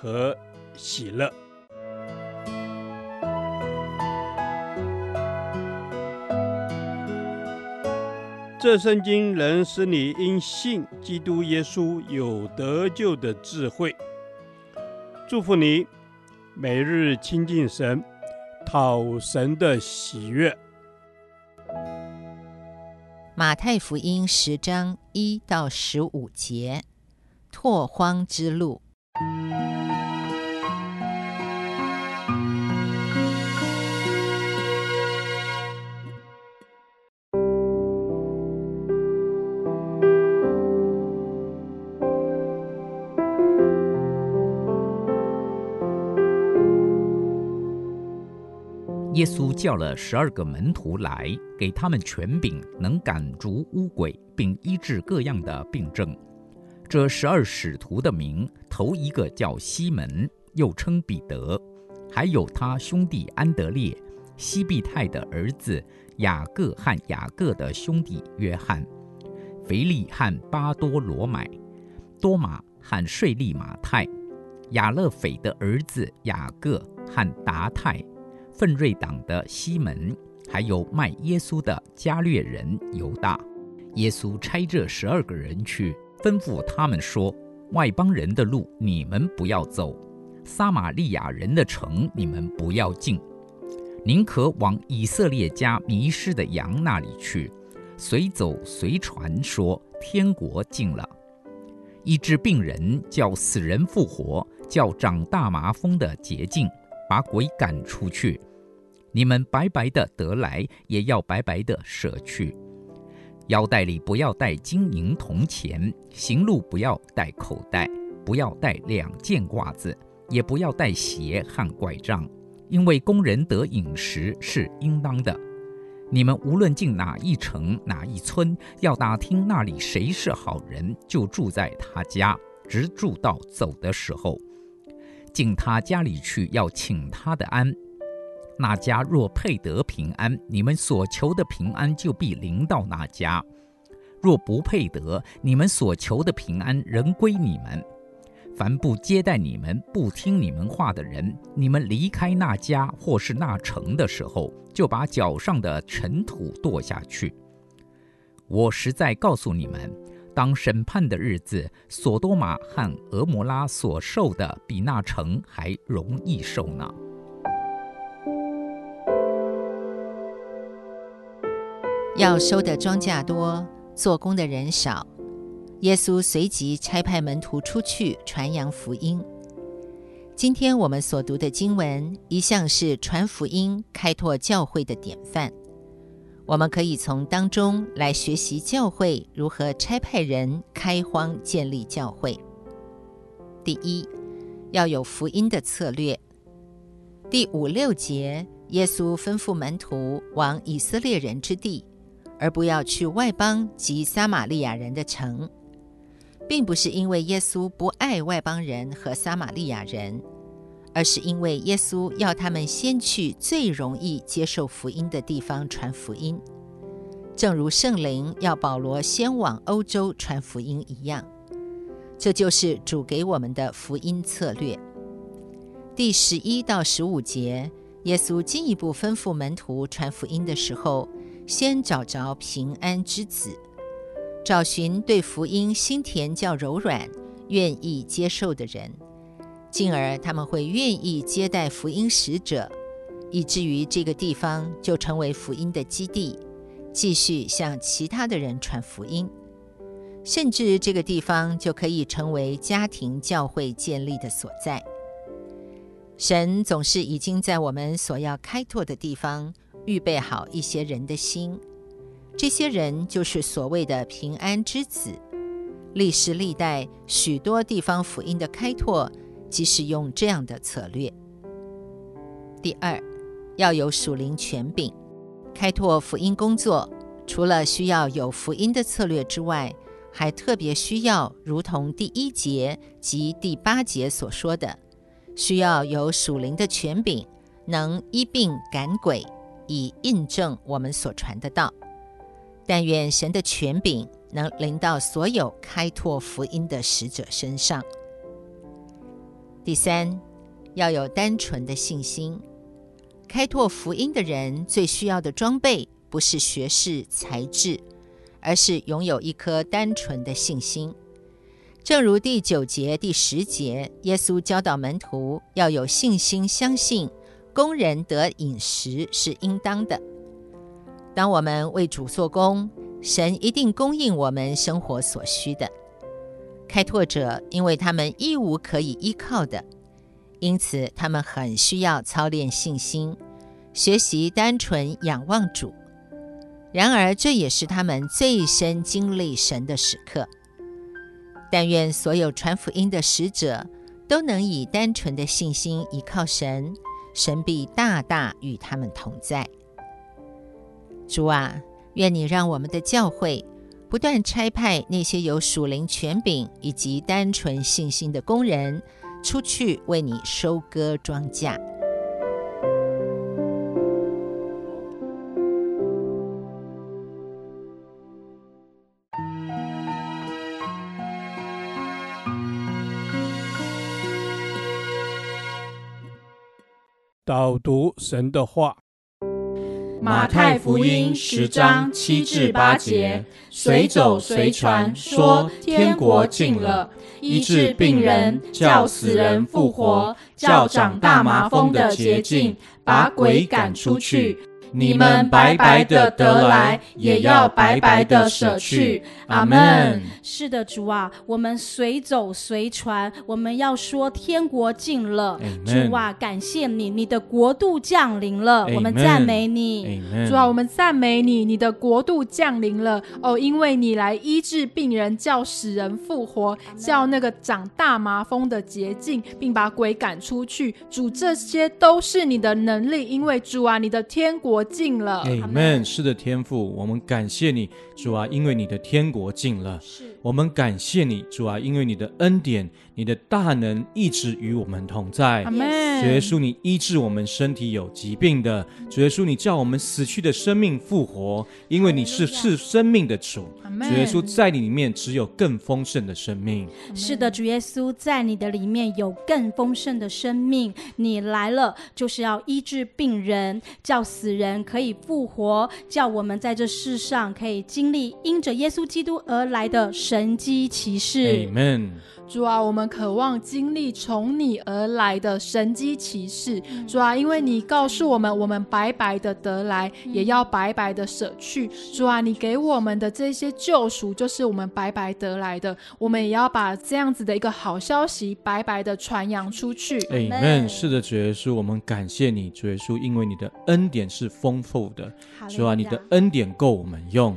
和喜乐。这圣经能使你因信基督耶稣有得救的智慧。祝福你，每日亲近神，讨神的喜悦。马太福音十章一到十五节，拓荒之路。耶稣叫了十二个门徒来，给他们权柄，能赶逐污鬼，并医治各样的病症。这十二使徒的名，头一个叫西门，又称彼得，还有他兄弟安德烈、西庇太的儿子雅各和雅各的兄弟约翰、腓力和巴多罗买、多马和税利马太、亚勒斐的儿子雅各和达太。奋锐党的西门，还有卖耶稣的加略人犹大，耶稣差这十二个人去，吩咐他们说：“外邦人的路你们不要走，撒玛利亚人的城你们不要进，宁可往以色列家迷失的羊那里去，随走随传说天国近了，医治病人，叫死人复活，叫长大麻风的洁净，把鬼赶出去。”你们白白的得来，也要白白的舍去。腰带里不要带金银铜钱，行路不要带口袋，不要带两件褂子，也不要带鞋和拐杖，因为工人得饮食是应当的。你们无论进哪一城哪一村，要打听那里谁是好人，就住在他家，直住到走的时候。进他家里去，要请他的安。那家若配得平安，你们所求的平安就必临到那家；若不配得，你们所求的平安仍归你们。凡不接待你们、不听你们话的人，你们离开那家或是那城的时候，就把脚上的尘土跺下去。我实在告诉你们，当审判的日子，所多玛和蛾摩拉所受的，比那城还容易受呢。要收的庄稼多，做工的人少。耶稣随即差派门徒出去传扬福音。今天我们所读的经文一向是传福音、开拓教会的典范。我们可以从当中来学习教会如何差派人开荒建立教会。第一，要有福音的策略。第五六节，耶稣吩咐门徒往以色列人之地。而不要去外邦及撒玛利亚人的城，并不是因为耶稣不爱外邦人和撒玛利亚人，而是因为耶稣要他们先去最容易接受福音的地方传福音，正如圣灵要保罗先往欧洲传福音一样。这就是主给我们的福音策略。第十一到十五节，耶稣进一步吩咐门徒传福音的时候。先找着平安之子，找寻对福音心田较柔软、愿意接受的人，进而他们会愿意接待福音使者，以至于这个地方就成为福音的基地，继续向其他的人传福音，甚至这个地方就可以成为家庭教会建立的所在。神总是已经在我们所要开拓的地方。预备好一些人的心，这些人就是所谓的平安之子。历史历代许多地方福音的开拓，即使用这样的策略。第二，要有属灵权柄，开拓福音工作，除了需要有福音的策略之外，还特别需要，如同第一节及第八节所说的，需要有属灵的权柄，能医病赶鬼，以印证我们所传的道。但愿神的权柄能临到所有开拓福音的使者身上。第三，要有单纯的信心。开拓福音的人最需要的装备，不是学识才智，而是拥有一颗单纯的信心。正如第九节、第十节，耶稣教导门徒要有信心，相信工人得饮食是应当的。当我们为主做工，神一定供应我们生活所需的。开拓者因为他们一无可以依靠的，因此他们很需要操练信心，学习单纯仰望主。然而，这也是他们最深经历神的时刻。但愿所有传福音的使者都能以单纯的信心依靠神，神必大大与他们同在。主啊，愿你让我们的教会不断差派那些有属灵权柄以及单纯信心的工人出去为你收割庄稼。导读神的话。马太福音十章七至八节，随走随传，说天国近了，医治病人，叫死人复活，叫长大麻风的捷径，把鬼赶出去。你们白白的得来，也要白白的舍去。阿门。是的，主啊，我们随走随传，我们要说天国近了。主啊，感谢你，你的国度降临了。我们赞美你。主啊，我们赞美你，你的国度降临了。哦，因为你来医治病人，叫死人复活，叫那个长大麻风的洁净，并把鬼赶出去。主，这些都是你的能力，因为主啊，你的天国。近了，阿门。是的，天父，我们感谢你，主啊，因为你的天国近了。是，我们感谢你，主啊，因为你的恩典、你的大能一直与我们同在。主耶稣，你医治我们身体有疾病的，主耶稣，你叫我们死去的生命复活，因为你是赐生命的主。主耶稣，在你里面只有更丰盛的生命。是的，主耶稣，在你的里面有更丰盛的生命。你来了就是要医治病人，叫死人。可以复活，叫我们在这世上可以经历因着耶稣基督而来的神迹奇事。Amen。主啊，我们渴望经历从你而来的神机骑士。主啊，因为你告诉我们，我们白白的得来，也要白白的舍去。主啊，你给我们的这些救赎，就是我们白白得来的。我们也要把这样子的一个好消息白白的传扬出去。Amen。是的，主耶稣，我们感谢你，主耶稣，因为你的恩典是丰富的。主啊，你的恩典够我们用。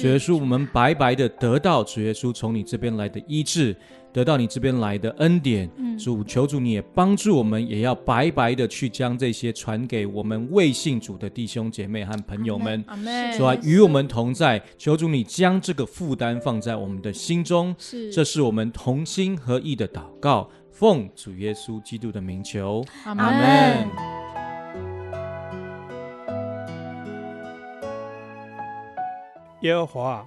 主耶稣，我们白白的得到主耶稣从你这边来的医治。得到你这边来的恩典，主求主你也帮助我们，也要白白的去将这些传给我们未信主的弟兄姐妹和朋友们。阿门。主啊，与我们同在，求主你将这个负担放在我们的心中。是，这是我们同心合意的祷告，奉主耶稣基督的名求。阿门。耶和华，